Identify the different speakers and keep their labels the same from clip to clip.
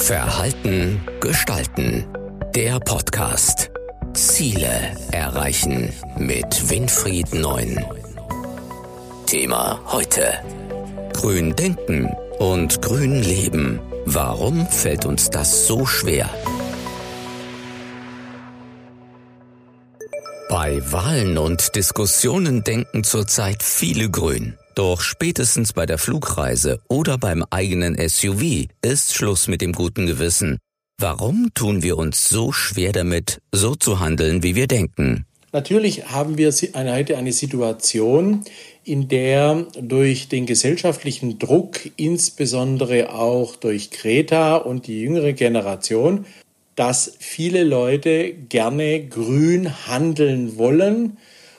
Speaker 1: Verhalten gestalten. Der Podcast. Ziele erreichen mit Winfried Neun. Thema heute. Grün denken und grün leben. Warum fällt uns das so schwer? Bei Wahlen und Diskussionen denken zurzeit viele grün. Doch spätestens bei der Flugreise oder beim eigenen SUV ist Schluss mit dem guten Gewissen. Warum tun wir uns so schwer damit, so zu handeln, wie wir denken?
Speaker 2: Natürlich haben wir heute eine Situation, in der durch den gesellschaftlichen Druck, insbesondere auch durch Greta und die jüngere Generation, dass viele Leute gerne grün handeln wollen,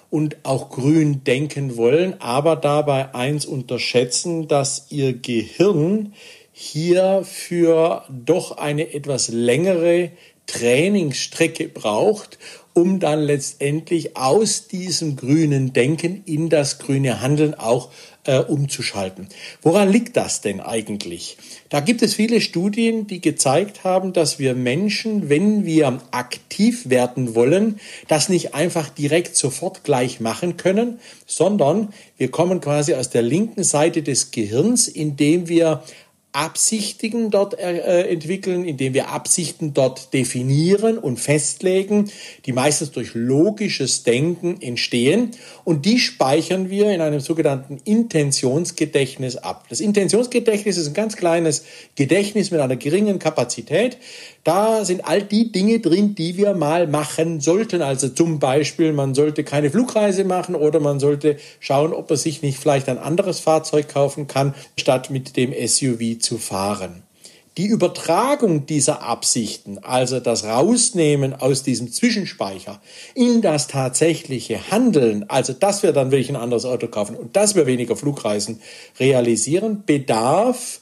Speaker 2: und auch grün denken wollen, aber dabei eins unterschätzen, dass ihr Gehirn hier für doch eine etwas längere Trainingsstrecke braucht, um dann letztendlich aus diesem grünen Denken in das grüne Handeln auch äh, umzuschalten. Woran liegt das denn eigentlich? Da gibt es viele Studien, die gezeigt haben, dass wir Menschen, wenn wir aktiv werden wollen, das nicht einfach direkt sofort gleich machen können, sondern wir kommen quasi aus der linken Seite des Gehirns, indem wir Absichten dort äh, entwickeln, indem wir Absichten dort definieren und festlegen, die meistens durch logisches Denken entstehen und die speichern wir in einem sogenannten Intentionsgedächtnis ab. Das Intentionsgedächtnis ist ein ganz kleines Gedächtnis mit einer geringen Kapazität. Da sind all die Dinge drin, die wir mal machen sollten. Also zum Beispiel, man sollte keine Flugreise machen oder man sollte schauen, ob man sich nicht vielleicht ein anderes Fahrzeug kaufen kann, statt mit dem SUV zu fahren. Die Übertragung dieser Absichten, also das Rausnehmen aus diesem Zwischenspeicher in das tatsächliche Handeln, also dass wir dann wirklich ein anderes Auto kaufen und dass wir weniger Flugreisen realisieren, bedarf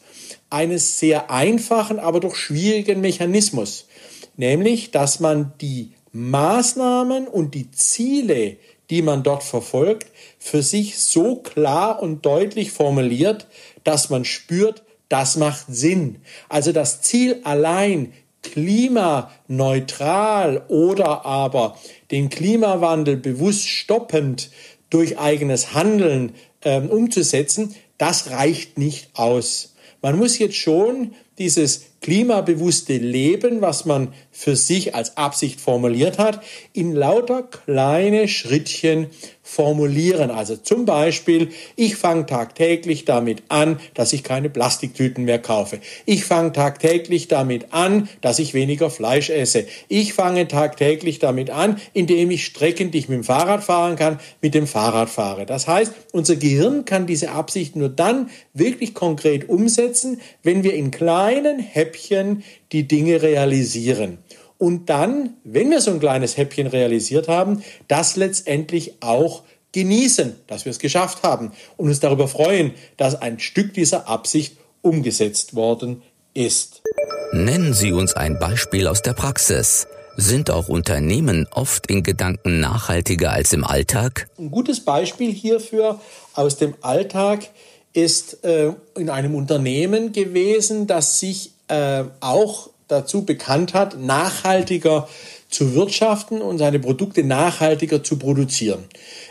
Speaker 2: eines sehr einfachen, aber doch schwierigen Mechanismus, nämlich dass man die Maßnahmen und die Ziele, die man dort verfolgt, für sich so klar und deutlich formuliert, dass man spürt, das macht Sinn. Also das Ziel allein klimaneutral oder aber den Klimawandel bewusst stoppend durch eigenes Handeln ähm, umzusetzen, das reicht nicht aus. Man muss jetzt schon dieses klimabewusste Leben, was man für sich als Absicht formuliert hat, in lauter kleine Schrittchen formulieren. Also zum Beispiel, ich fange tagtäglich damit an, dass ich keine Plastiktüten mehr kaufe. Ich fange tagtäglich damit an, dass ich weniger Fleisch esse. Ich fange tagtäglich damit an, indem ich Strecken, die ich mit dem Fahrrad fahren kann, mit dem Fahrrad fahre. Das heißt, unser Gehirn kann diese Absicht nur dann wirklich konkret umsetzen, wenn wir in kleinen Häppchen die Dinge realisieren und dann, wenn wir so ein kleines Häppchen realisiert haben, das letztendlich auch genießen, dass wir es geschafft haben und uns darüber freuen, dass ein Stück dieser Absicht umgesetzt worden ist.
Speaker 1: Nennen Sie uns ein Beispiel aus der Praxis. Sind auch Unternehmen oft in Gedanken nachhaltiger als im Alltag?
Speaker 2: Ein gutes Beispiel hierfür aus dem Alltag ist äh, in einem Unternehmen gewesen, das sich äh, auch dazu bekannt hat, nachhaltiger zu wirtschaften und seine Produkte nachhaltiger zu produzieren.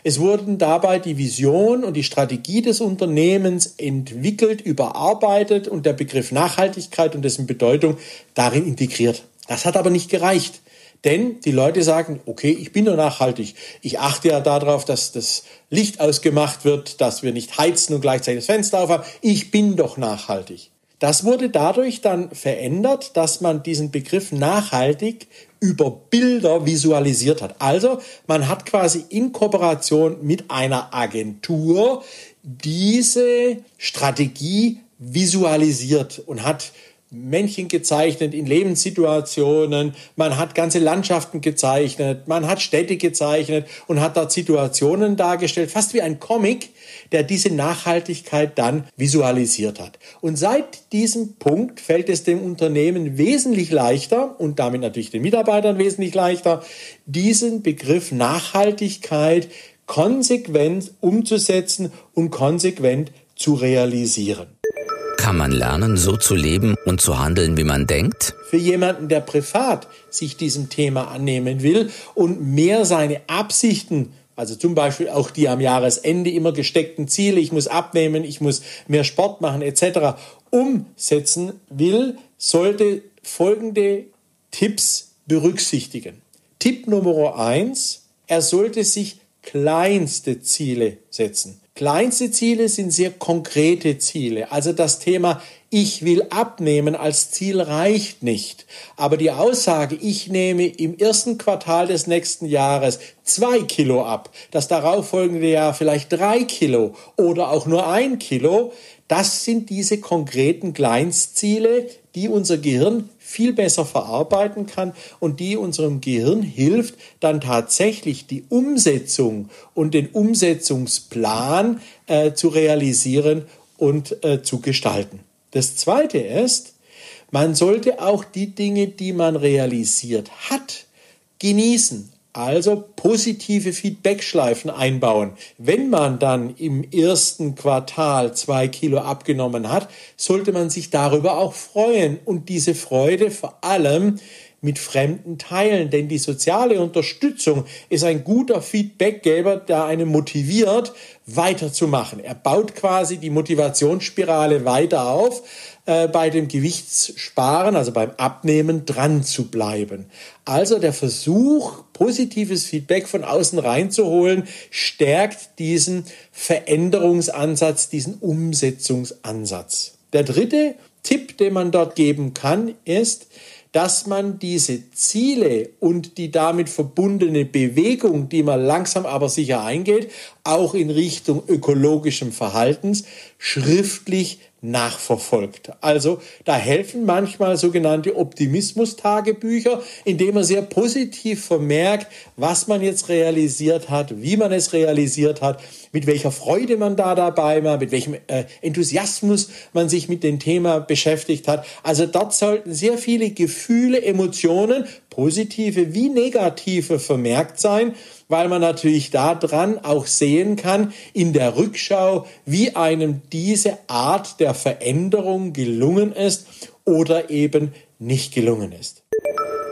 Speaker 2: Es wurden dabei die Vision und die Strategie des Unternehmens entwickelt, überarbeitet und der Begriff Nachhaltigkeit und dessen Bedeutung darin integriert. Das hat aber nicht gereicht. Denn die Leute sagen, okay, ich bin nur nachhaltig. Ich achte ja darauf, dass das Licht ausgemacht wird, dass wir nicht heizen und gleichzeitig das Fenster aufhaben. Ich bin doch nachhaltig. Das wurde dadurch dann verändert, dass man diesen Begriff nachhaltig über Bilder visualisiert hat. Also man hat quasi in Kooperation mit einer Agentur diese Strategie visualisiert und hat Männchen gezeichnet in Lebenssituationen, man hat ganze Landschaften gezeichnet, man hat Städte gezeichnet und hat dort Situationen dargestellt, fast wie ein Comic, der diese Nachhaltigkeit dann visualisiert hat. Und seit diesem Punkt fällt es dem Unternehmen wesentlich leichter und damit natürlich den Mitarbeitern wesentlich leichter, diesen Begriff Nachhaltigkeit konsequent umzusetzen und konsequent zu realisieren.
Speaker 1: Kann man lernen, so zu leben und zu handeln, wie man denkt?
Speaker 2: Für jemanden, der privat sich diesem Thema annehmen will und mehr seine Absichten also zum Beispiel auch die am Jahresende immer gesteckten Ziele, ich muss abnehmen, ich muss mehr Sport machen etc. umsetzen will, sollte folgende Tipps berücksichtigen. Tipp Nummer eins: er sollte sich kleinste Ziele setzen. Kleinste Ziele sind sehr konkrete Ziele. Also das Thema ich will abnehmen als Ziel reicht nicht. Aber die Aussage, ich nehme im ersten Quartal des nächsten Jahres zwei Kilo ab, das darauffolgende Jahr vielleicht drei Kilo oder auch nur ein Kilo, das sind diese konkreten Kleinstziele, die unser Gehirn viel besser verarbeiten kann und die unserem Gehirn hilft, dann tatsächlich die Umsetzung und den Umsetzungsplan äh, zu realisieren und äh, zu gestalten. Das Zweite ist, man sollte auch die Dinge, die man realisiert hat, genießen. Also positive Feedbackschleifen einbauen. Wenn man dann im ersten Quartal zwei Kilo abgenommen hat, sollte man sich darüber auch freuen und diese Freude vor allem mit Fremden teilen, denn die soziale Unterstützung ist ein guter Feedbackgeber, der einen motiviert, weiterzumachen. Er baut quasi die Motivationsspirale weiter auf, äh, bei dem Gewichtssparen, also beim Abnehmen, dran zu bleiben. Also der Versuch, positives Feedback von außen reinzuholen, stärkt diesen Veränderungsansatz, diesen Umsetzungsansatz. Der dritte Tipp, den man dort geben kann, ist, dass man diese Ziele und die damit verbundene Bewegung, die man langsam aber sicher eingeht, auch in Richtung ökologischem Verhaltens schriftlich nachverfolgt. Also da helfen manchmal sogenannte Optimismus-Tagebücher, indem man sehr positiv vermerkt, was man jetzt realisiert hat, wie man es realisiert hat, mit welcher Freude man da dabei war, mit welchem äh, Enthusiasmus man sich mit dem Thema beschäftigt hat. Also dort sollten sehr viele Gefühle, Emotionen, positive wie negative vermerkt sein weil man natürlich daran auch sehen kann in der Rückschau, wie einem diese Art der Veränderung gelungen ist oder eben nicht gelungen ist.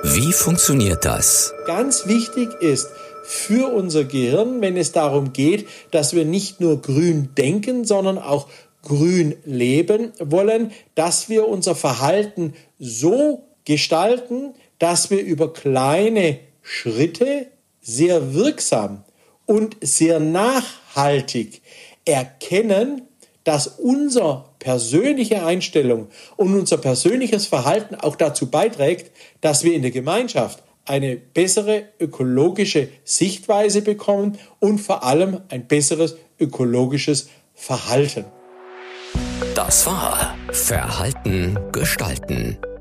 Speaker 1: Wie funktioniert das?
Speaker 2: Ganz wichtig ist, für unser Gehirn, wenn es darum geht, dass wir nicht nur grün denken, sondern auch grün leben wollen, dass wir unser Verhalten so gestalten, dass wir über kleine Schritte sehr wirksam und sehr nachhaltig erkennen, dass unsere persönliche Einstellung und unser persönliches Verhalten auch dazu beiträgt, dass wir in der Gemeinschaft eine bessere ökologische Sichtweise bekommen und vor allem ein besseres ökologisches Verhalten.
Speaker 1: Das war Verhalten gestalten.